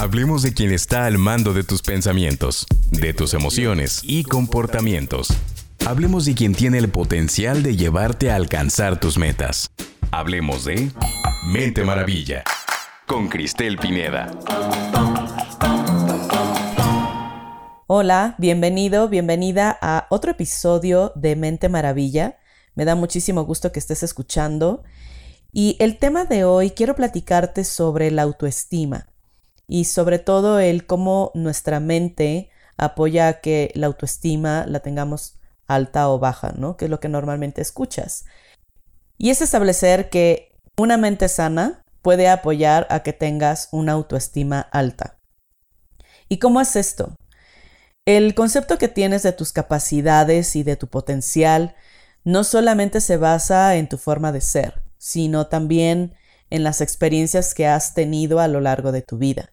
Hablemos de quien está al mando de tus pensamientos, de tus emociones y comportamientos. Hablemos de quien tiene el potencial de llevarte a alcanzar tus metas. Hablemos de Mente Maravilla con Cristel Pineda. Hola, bienvenido, bienvenida a otro episodio de Mente Maravilla. Me da muchísimo gusto que estés escuchando. Y el tema de hoy quiero platicarte sobre la autoestima y sobre todo el cómo nuestra mente apoya a que la autoestima la tengamos alta o baja, ¿no? Que es lo que normalmente escuchas. Y es establecer que una mente sana puede apoyar a que tengas una autoestima alta. ¿Y cómo es esto? El concepto que tienes de tus capacidades y de tu potencial no solamente se basa en tu forma de ser, sino también en las experiencias que has tenido a lo largo de tu vida.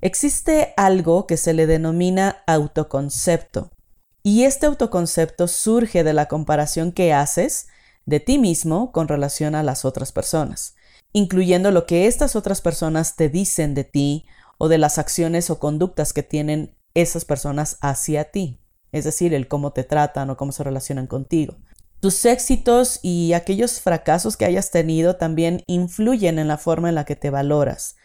Existe algo que se le denomina autoconcepto, y este autoconcepto surge de la comparación que haces de ti mismo con relación a las otras personas, incluyendo lo que estas otras personas te dicen de ti o de las acciones o conductas que tienen esas personas hacia ti, es decir, el cómo te tratan o cómo se relacionan contigo. Tus éxitos y aquellos fracasos que hayas tenido también influyen en la forma en la que te valoras,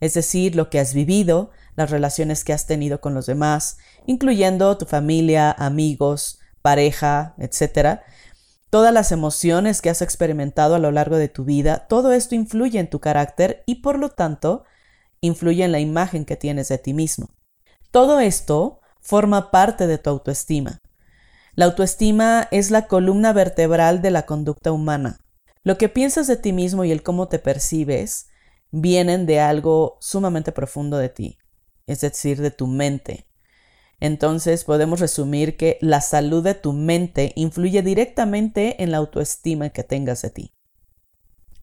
es decir, lo que has vivido, las relaciones que has tenido con los demás, incluyendo tu familia, amigos, pareja, etc. Todas las emociones que has experimentado a lo largo de tu vida, todo esto influye en tu carácter y por lo tanto influye en la imagen que tienes de ti mismo. Todo esto forma parte de tu autoestima. La autoestima es la columna vertebral de la conducta humana. Lo que piensas de ti mismo y el cómo te percibes vienen de algo sumamente profundo de ti, es decir, de tu mente. Entonces podemos resumir que la salud de tu mente influye directamente en la autoestima que tengas de ti.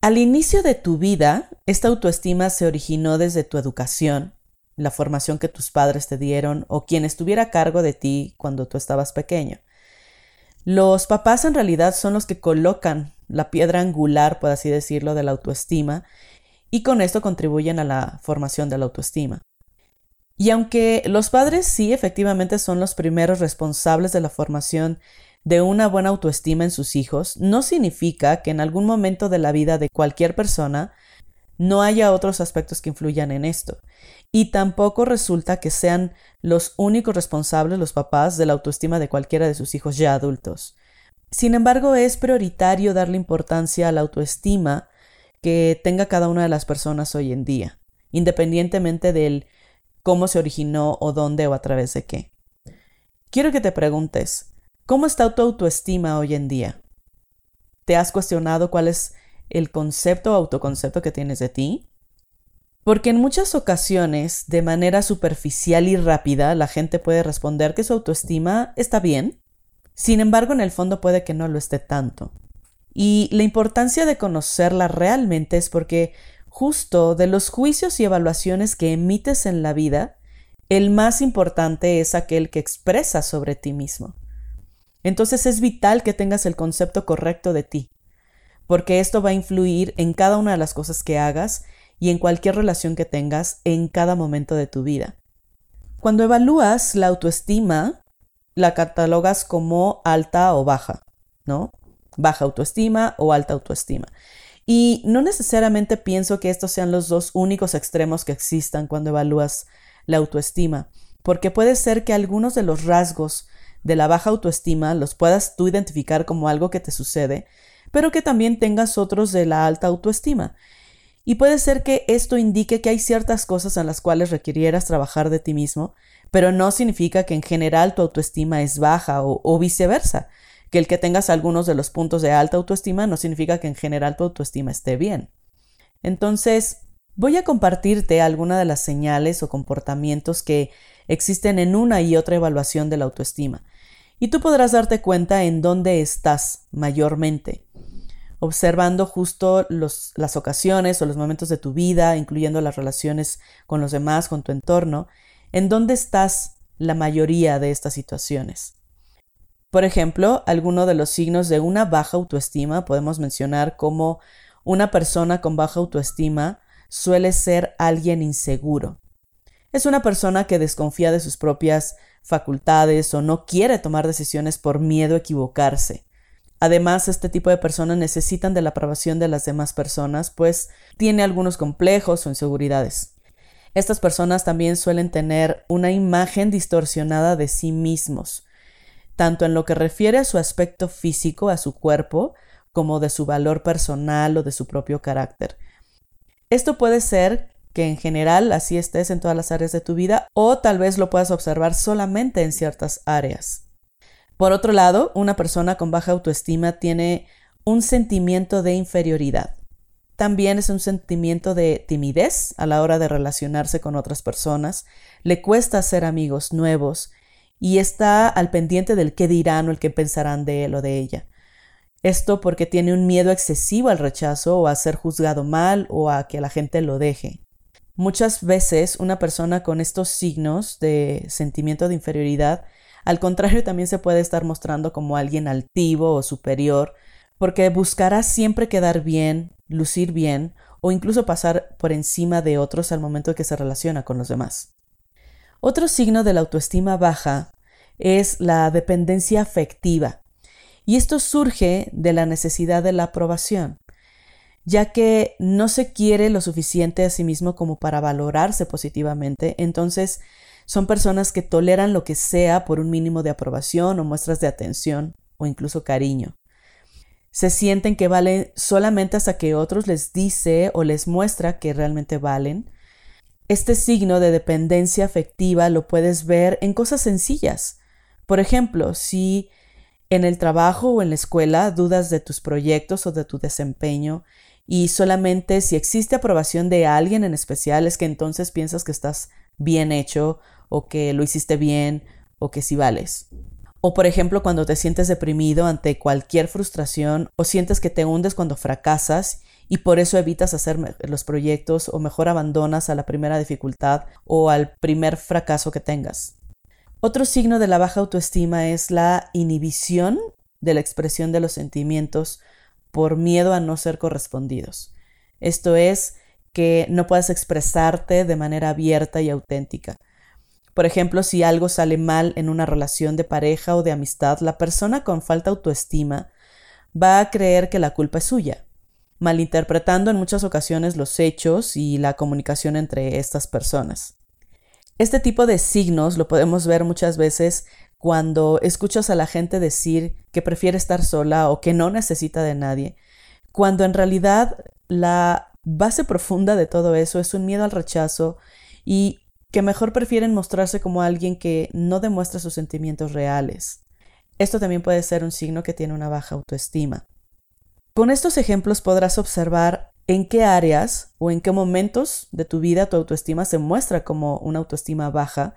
Al inicio de tu vida, esta autoestima se originó desde tu educación, la formación que tus padres te dieron o quien estuviera a cargo de ti cuando tú estabas pequeño. Los papás en realidad son los que colocan la piedra angular, por así decirlo, de la autoestima y con esto contribuyen a la formación de la autoestima. Y aunque los padres sí efectivamente son los primeros responsables de la formación de una buena autoestima en sus hijos, no significa que en algún momento de la vida de cualquier persona no haya otros aspectos que influyan en esto. Y tampoco resulta que sean los únicos responsables los papás de la autoestima de cualquiera de sus hijos ya adultos. Sin embargo, es prioritario darle importancia a la autoestima que tenga cada una de las personas hoy en día, independientemente del cómo se originó o dónde o a través de qué. Quiero que te preguntes, ¿cómo está tu autoestima hoy en día? ¿Te has cuestionado cuál es el concepto o autoconcepto que tienes de ti? Porque en muchas ocasiones, de manera superficial y rápida, la gente puede responder que su autoestima está bien. Sin embargo, en el fondo puede que no lo esté tanto. Y la importancia de conocerla realmente es porque justo de los juicios y evaluaciones que emites en la vida, el más importante es aquel que expresas sobre ti mismo. Entonces es vital que tengas el concepto correcto de ti, porque esto va a influir en cada una de las cosas que hagas y en cualquier relación que tengas en cada momento de tu vida. Cuando evalúas la autoestima, la catalogas como alta o baja, ¿no? Baja autoestima o alta autoestima. Y no necesariamente pienso que estos sean los dos únicos extremos que existan cuando evalúas la autoestima, porque puede ser que algunos de los rasgos de la baja autoestima los puedas tú identificar como algo que te sucede, pero que también tengas otros de la alta autoestima. Y puede ser que esto indique que hay ciertas cosas en las cuales requirieras trabajar de ti mismo, pero no significa que en general tu autoestima es baja o, viceversa. Que el que tengas algunos de los puntos de alta autoestima no significa que en general tu autoestima esté bien. Entonces, voy a compartirte algunas de las señales o comportamientos que existen en una y otra evaluación de la autoestima. Y tú podrás darte cuenta en dónde estás mayormente observando justo las ocasiones o los momentos de tu vida, incluyendo las relaciones con los demás, con tu entorno, en dónde estás la mayoría de estas situaciones. Por ejemplo, alguno de los signos de una baja autoestima podemos mencionar como una persona con baja autoestima suele ser alguien inseguro. Es una persona que desconfía de sus propias facultades o no quiere tomar decisiones por miedo a equivocarse. Además, este tipo de personas necesitan de la aprobación de las demás personas, pues tiene algunos complejos o inseguridades. Estas personas también suelen tener una imagen distorsionada de sí mismos, tanto en lo que refiere a su aspecto físico, a su cuerpo, como de su valor personal o de su propio carácter. Esto puede ser que en general así estés en todas las áreas de tu vida o tal vez lo puedas observar solamente en ciertas áreas. Por otro lado, una persona con baja autoestima tiene un sentimiento de inferioridad. También es un sentimiento de timidez a la hora de relacionarse con otras personas, le cuesta hacer amigos nuevos y está al pendiente del qué dirán o el qué pensarán de él o de ella. Esto porque tiene un miedo excesivo al rechazo o a ser juzgado mal o a que la gente lo deje. Muchas veces una persona con estos signos de sentimiento de inferioridad, al contrario, también se puede estar mostrando como alguien altivo o superior, porque buscará siempre quedar bien, lucir bien o incluso pasar por encima de otros al momento que se relaciona con los demás. Otro signo de la autoestima baja es la dependencia afectiva, y esto surge de la necesidad de la aprobación ya que no se quiere lo suficiente a sí mismo como para valorarse positivamente, entonces son personas que toleran lo que sea por un mínimo de aprobación o muestras de atención o incluso cariño. Se sienten que valen solamente hasta que otros les dice o les muestra que realmente valen. Este signo de dependencia afectiva lo puedes ver en cosas sencillas. Por ejemplo, si en el trabajo o en la escuela dudas de tus proyectos o de tu desempeño y solamente si existe aprobación de alguien en especial es que entonces piensas que estás bien hecho o que lo hiciste bien o que sí vales. O por ejemplo cuando te sientes deprimido ante cualquier frustración o sientes que te hundes cuando fracasas y por eso evitas hacer los proyectos o mejor abandonas a la primera dificultad o al primer fracaso que tengas. Otro signo de la baja autoestima es la inhibición de la expresión de los sentimientos por miedo a no ser correspondidos. Esto es que no puedas expresarte de manera abierta y auténtica. Por ejemplo, si algo sale mal en una relación de pareja o de amistad, la persona con falta autoestima va a creer que la culpa es suya, malinterpretando en muchas ocasiones los hechos y la comunicación entre estas personas. Este tipo de signos lo podemos ver muchas veces cuando escuchas a la gente decir que prefiere estar sola o que no necesita de nadie, cuando en realidad la base profunda de todo eso es un miedo al rechazo y que mejor prefieren mostrarse como alguien que no demuestra sus sentimientos reales. Esto también puede ser un signo que tiene una baja autoestima. Con estos ejemplos podrás observar en qué áreas o en qué momentos de tu vida tu autoestima se muestra como una autoestima baja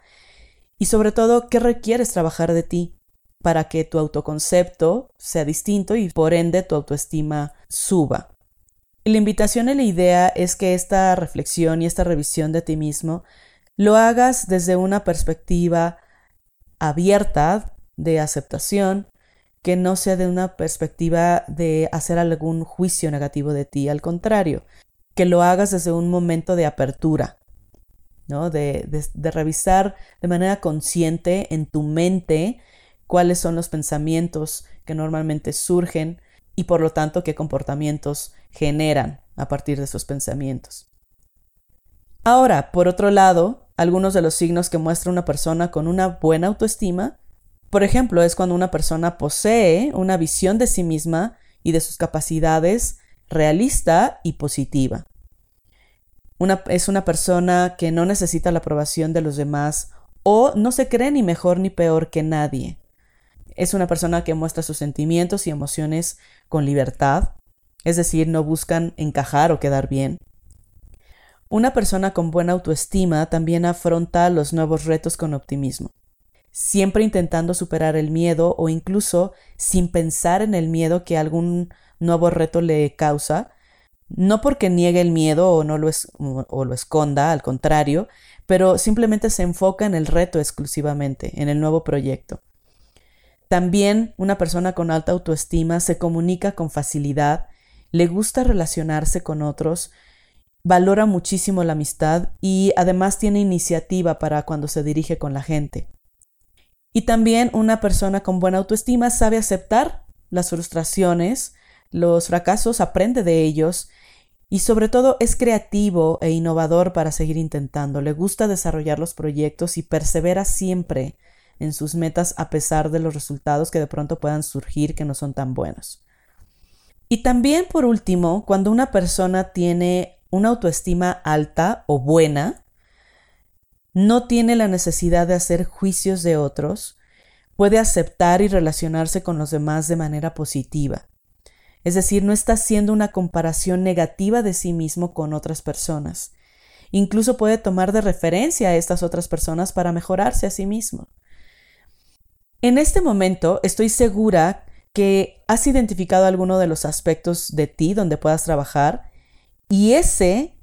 y sobre todo, ¿qué requieres trabajar de ti para que tu autoconcepto sea distinto y por ende tu autoestima suba? la invitación y la idea es que esta reflexión y esta revisión de ti mismo lo hagas desde una perspectiva abierta de aceptación, que no sea de una perspectiva de hacer algún juicio negativo de ti, al contrario, que lo hagas desde un momento de apertura, de, revisar de manera consciente en tu mente cuáles son los pensamientos que normalmente surgen y por lo tanto qué comportamientos generan a partir de esos pensamientos. Ahora, por otro lado, algunos de los signos que muestra una persona con una buena autoestima, por ejemplo, es cuando una persona posee una visión de sí misma y de sus capacidades realista y positiva es una persona que no necesita la aprobación de los demás o no se cree ni mejor ni peor que nadie. Es una persona que muestra sus sentimientos y emociones con libertad, es decir, no buscan encajar o quedar bien. Una persona con buena autoestima también afronta los nuevos retos con optimismo, siempre intentando superar el miedo o incluso sin pensar en el miedo que algún nuevo reto le causa, no porque niegue el miedo o, no lo, o lo esconda, al contrario, pero simplemente se enfoca en el reto exclusivamente, en el nuevo proyecto. También una persona con alta autoestima se comunica con facilidad, le gusta relacionarse con otros, valora muchísimo la amistad y además tiene iniciativa para cuando se dirige con la gente. Y también una persona con buena autoestima sabe aceptar las frustraciones, los fracasos, aprende de ellos y sobre todo es creativo e innovador para seguir intentando. Le gusta desarrollar los proyectos y persevera siempre en sus metas a pesar de los resultados que de pronto puedan surgir que no son tan buenos. Y también por último, cuando una persona tiene una autoestima alta o buena, no tiene la necesidad de hacer juicios de otros, puede aceptar y relacionarse con los demás de manera positiva. Es decir, no está haciendo una comparación negativa de sí mismo con otras personas. Incluso puede tomar de referencia a estas otras personas para mejorarse a sí mismo. En este momento estoy segura que has identificado alguno de los aspectos de ti donde puedas trabajar y ese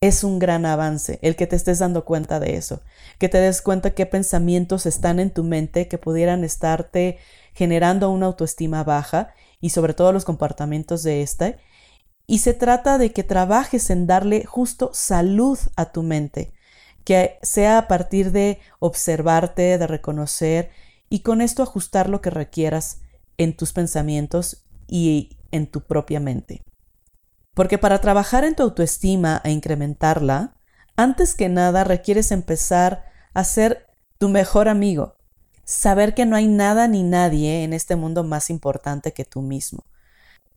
es un gran avance, el que te estés dando cuenta de eso, que te des cuenta qué pensamientos están en tu mente que pudieran estarte generando una autoestima baja y sobre todo los comportamientos de esta. Y se trata de que trabajes en darle justo salud a tu mente, que sea a partir de observarte, de reconocer y con esto ajustar lo que requieras en tus pensamientos y en tu propia mente. Porque para trabajar en tu autoestima e incrementarla, antes que nada requieres empezar a ser tu mejor amigo, saber que no hay nada ni nadie en este mundo más importante que tú mismo.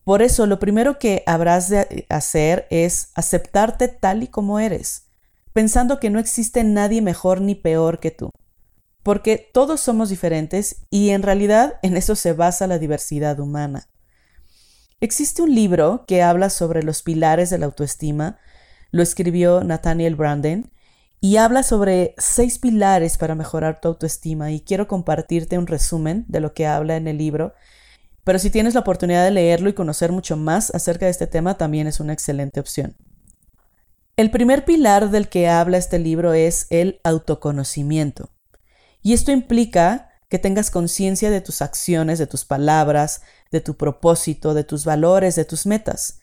Por eso lo primero que habrás de hacer es aceptarte tal y como eres, pensando que no existe nadie mejor ni peor que tú, porque todos somos diferentes y en realidad en eso se basa la diversidad humana. Existe un libro que habla sobre los pilares de la autoestima, lo escribió Nathaniel Branden, y habla sobre seis pilares para mejorar tu autoestima y quiero compartirte un resumen de lo que habla en el libro, pero si tienes la oportunidad de leerlo y conocer mucho más acerca de este tema también es una excelente opción. El primer pilar del que habla este libro es el autoconocimiento. Y esto implica que tengas conciencia de tus acciones, de tus palabras, de tu propósito, de tus valores, de tus metas.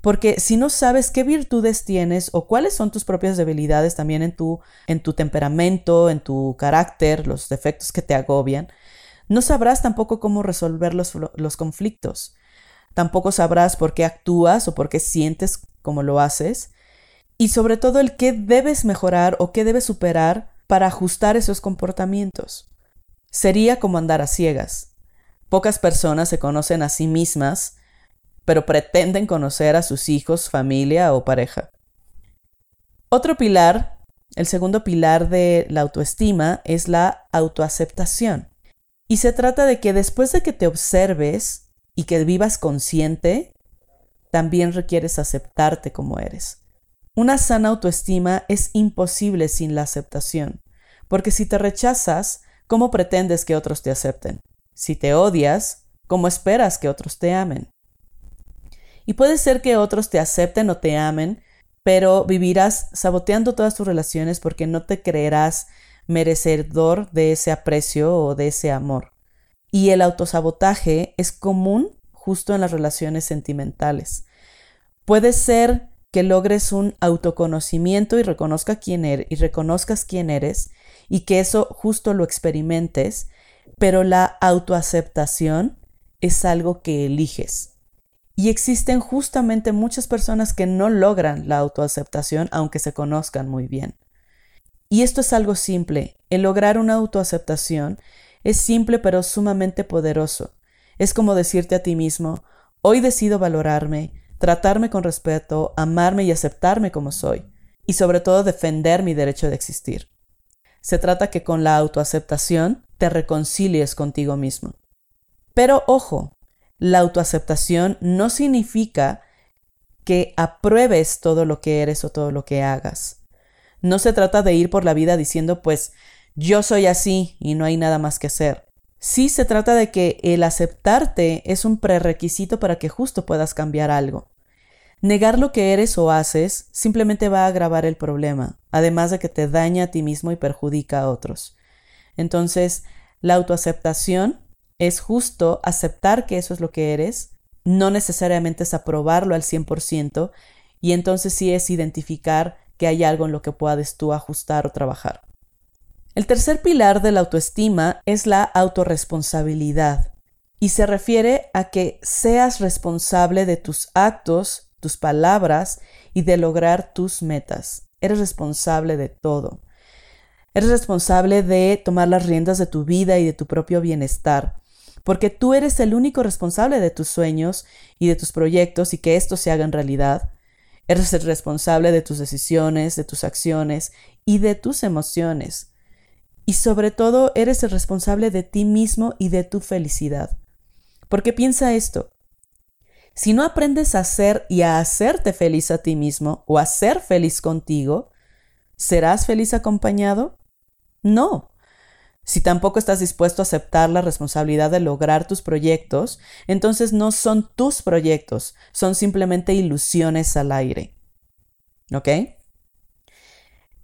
Porque si no sabes qué virtudes tienes o cuáles son tus propias debilidades también en tu, en tu temperamento, en tu carácter, los defectos que te agobian, no sabrás tampoco cómo resolver los, los conflictos. Tampoco sabrás por qué actúas o por qué sientes como lo haces. Y sobre todo el qué debes mejorar o qué debes superar para ajustar esos comportamientos. Sería como andar a ciegas. Pocas personas se conocen a sí mismas, pero pretenden conocer a sus hijos, familia o pareja. Otro pilar, el segundo pilar de la autoestima, es la autoaceptación. Y se trata de que después de que te observes y que vivas consciente, también requieres aceptarte como eres. Una sana autoestima es imposible sin la aceptación, porque si te rechazas, ¿cómo pretendes que otros te acepten? Si te odias, ¿cómo esperas que otros te amen? Y puede ser que otros te acepten o te amen, pero vivirás saboteando todas tus relaciones porque no te creerás merecedor de ese aprecio o de ese amor. Y el autosabotaje es común justo en las relaciones sentimentales. Puede ser que logres un autoconocimiento y reconozca quién eres y reconozcas quién eres y que eso justo lo experimentes, pero la autoaceptación es algo que eliges. Y existen justamente muchas personas que no logran la autoaceptación aunque se conozcan muy bien. Y esto es algo simple. El lograr una autoaceptación es simple pero sumamente poderoso. Es como decirte a ti mismo, hoy decido valorarme, tratarme con respeto, amarme y aceptarme como soy, y sobre todo defender mi derecho de existir. Se trata que con la autoaceptación te reconcilies contigo mismo. Pero ojo, la autoaceptación no significa que apruebes todo lo que eres o todo lo que hagas. No se trata de ir por la vida diciendo pues yo soy así y no hay nada más que hacer. Sí se trata de que el aceptarte es un prerequisito para que justo puedas cambiar algo. Negar lo que eres o haces simplemente va a agravar el problema, además de que te daña a ti mismo y perjudica a otros. Entonces, la autoaceptación es justo aceptar que eso es lo que eres, no necesariamente es aprobarlo al 100% y entonces sí es identificar que hay algo en lo que puedes tú ajustar o trabajar. El tercer pilar de la autoestima es la autorresponsabilidad y se refiere a que seas responsable de tus actos, tus palabras y de lograr tus metas. Eres responsable de todo. Eres responsable de tomar las riendas de tu vida y de tu propio bienestar, porque tú eres el único responsable de tus sueños y de tus proyectos y que esto se haga en realidad. Eres el responsable de tus decisiones, de tus acciones y de tus emociones. Y sobre todo, eres el responsable de ti mismo y de tu felicidad. Porque piensa esto. Si no aprendes a ser y a hacerte feliz a ti mismo o a ser feliz contigo, ¿serás feliz acompañado? No. Si tampoco estás dispuesto a aceptar la responsabilidad de lograr tus proyectos, entonces no son tus proyectos, son simplemente ilusiones al aire. ¿Ok?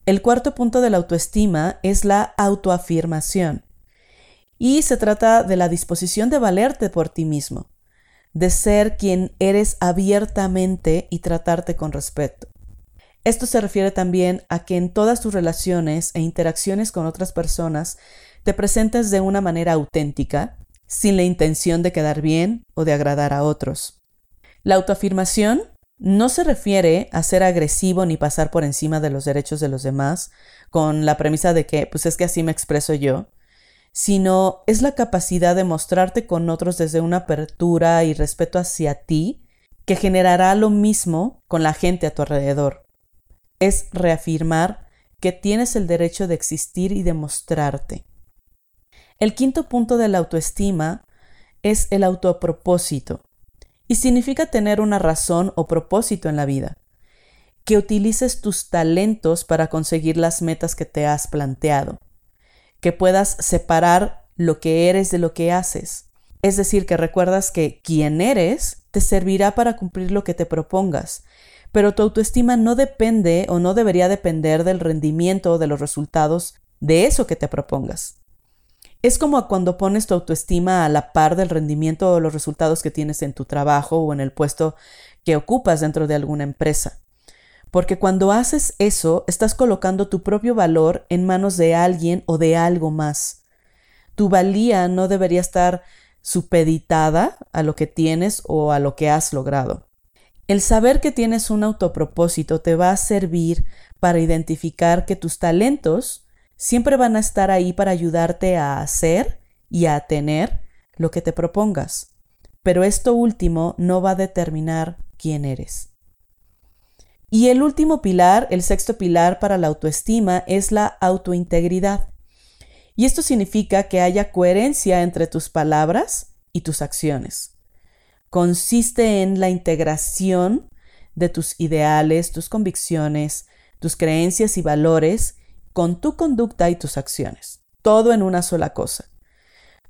El cuarto punto de la autoestima es la autoafirmación. Y se trata de la disposición de valerte por ti mismo, de ser quien eres abiertamente y tratarte con respeto. Esto se refiere también a que en todas tus relaciones e interacciones con otras personas te presentes de una manera auténtica, sin la intención de quedar bien o de agradar a otros. La autoafirmación no se refiere a ser agresivo ni pasar por encima de los derechos de los demás con la premisa de que, pues es que así me expreso yo, sino es la capacidad de mostrarte con otros desde una apertura y respeto hacia ti que generará lo mismo con la gente a tu alrededor es reafirmar que tienes el derecho de existir y de mostrarte. El quinto punto de la autoestima es el autopropósito y significa tener una razón o propósito en la vida, que utilices tus talentos para conseguir las metas que te has planteado, que puedas separar lo que eres de lo que haces, es decir, que recuerdas que quien eres te servirá para cumplir lo que te propongas pero tu autoestima no depende o no debería depender del rendimiento o de los resultados de eso que te propongas. Es como cuando pones tu autoestima a la par del rendimiento o los resultados que tienes en tu trabajo o en el puesto que ocupas dentro de alguna empresa. Porque cuando haces eso, estás colocando tu propio valor en manos de alguien o de algo más. Tu valía no debería estar supeditada a lo que tienes o a lo que has logrado. El saber que tienes un autopropósito te va a servir para identificar que tus talentos siempre van a estar ahí para ayudarte a hacer y a tener lo que te propongas. Pero esto último no va a determinar quién eres. Y el último pilar, el sexto pilar para la autoestima, es la autointegridad. Y esto significa que haya coherencia entre tus palabras y tus acciones consiste en la integración de tus ideales, tus convicciones, tus creencias y valores con tu conducta y tus acciones. Todo en una sola cosa.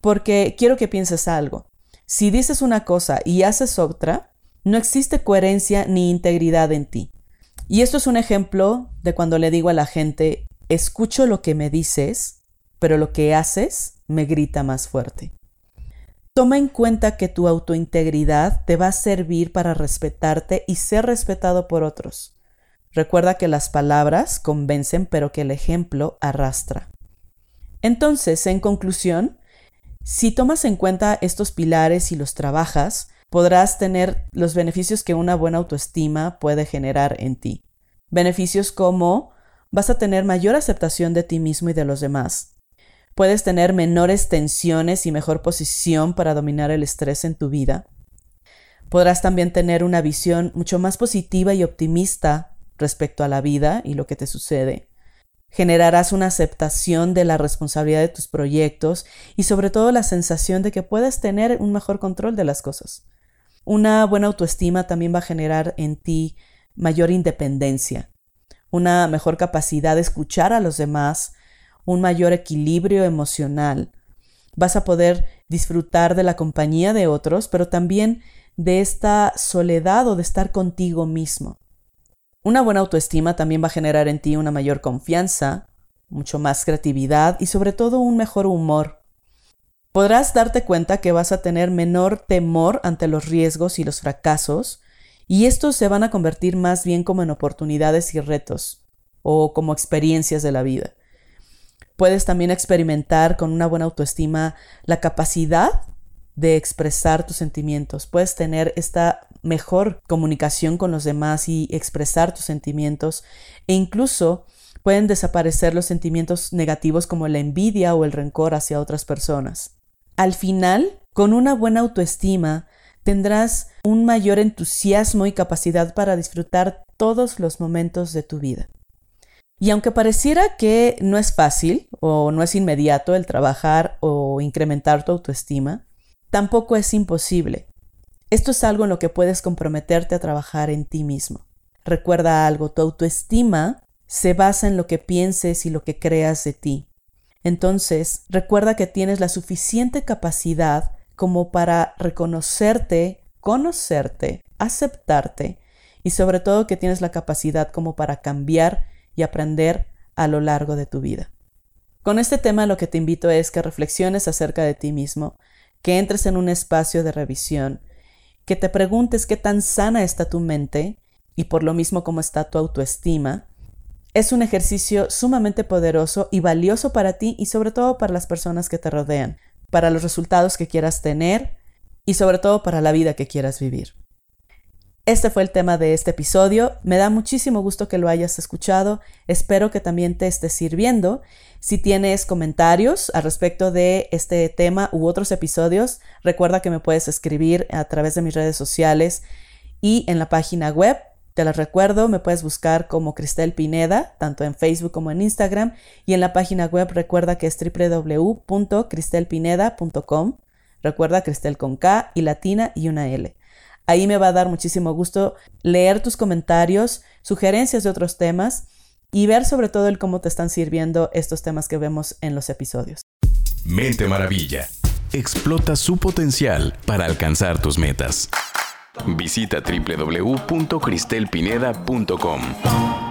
Porque quiero que pienses algo. Si dices una cosa y haces otra, no existe coherencia ni integridad en ti. Y esto es un ejemplo de cuando le digo a la gente, escucho lo que me dices, pero lo que haces me grita más fuerte. Toma en cuenta que tu autointegridad te va a servir para respetarte y ser respetado por otros. Recuerda que las palabras convencen, pero que el ejemplo arrastra. Entonces, en conclusión, si tomas en cuenta estos pilares y los trabajas, podrás tener los beneficios que una buena autoestima puede generar en ti. Beneficios como vas a tener mayor aceptación de ti mismo y de los demás, Puedes tener menores tensiones y mejor posición para dominar el estrés en tu vida. Podrás también tener una visión mucho más positiva y optimista respecto a la vida y lo que te sucede. Generarás una aceptación de la responsabilidad de tus proyectos y sobre todo la sensación de que puedes tener un mejor control de las cosas. Una buena autoestima también va a generar en ti mayor independencia, una mejor capacidad de escuchar a los demás un mayor equilibrio emocional. Vas a poder disfrutar de la compañía de otros, pero también de esta soledad o de estar contigo mismo. Una buena autoestima también va a generar en ti una mayor confianza, mucho más creatividad y sobre todo un mejor humor. Podrás darte cuenta que vas a tener menor temor ante los riesgos y los fracasos Y estos se van a convertir más bien como en oportunidades y retos o como experiencias de la vida. Puedes también experimentar con una buena autoestima la capacidad de expresar tus sentimientos. Puedes tener esta mejor comunicación con los demás y expresar tus sentimientos e incluso pueden desaparecer los sentimientos negativos como la envidia o el rencor hacia otras personas. Al final, con una buena autoestima, tendrás un mayor entusiasmo y capacidad para disfrutar todos los momentos de tu vida. Y aunque pareciera que no es fácil o no es inmediato el trabajar o incrementar tu autoestima, tampoco es imposible. Esto es algo en lo que puedes comprometerte a trabajar en ti mismo. Recuerda algo, tu autoestima se basa en lo que pienses y lo que creas de ti. Entonces, recuerda que tienes la suficiente capacidad como para reconocerte, conocerte, aceptarte y sobre todo que tienes la capacidad como para cambiar y aprender a lo largo de tu vida. Con este tema lo que te invito es que reflexiones acerca de ti mismo, que entres en un espacio de revisión, que te preguntes qué tan sana está tu mente y por lo mismo cómo está tu autoestima. Es un ejercicio sumamente poderoso y valioso para ti y sobre todo para las personas que te rodean, para los resultados que quieras tener y sobre todo para la vida que quieras vivir. Este fue el tema de este episodio. Me da muchísimo gusto que lo hayas escuchado. Espero que también te esté sirviendo. Si tienes comentarios al respecto de este tema u otros episodios, recuerda que me puedes escribir a través de mis redes sociales y en la página web. Te las recuerdo, me puedes buscar como Cristel Pineda, tanto en Facebook como en Instagram. Y en la página web recuerda que es www.cristelpineda.com. Recuerda Cristel con K y latina y una L. Ahí me va a dar muchísimo gusto leer tus comentarios, sugerencias de otros temas y ver sobre todo el cómo te están sirviendo estos temas que vemos en los episodios. Mente Maravilla. Explota su potencial para alcanzar tus metas. Visita www.cristelpineda.com.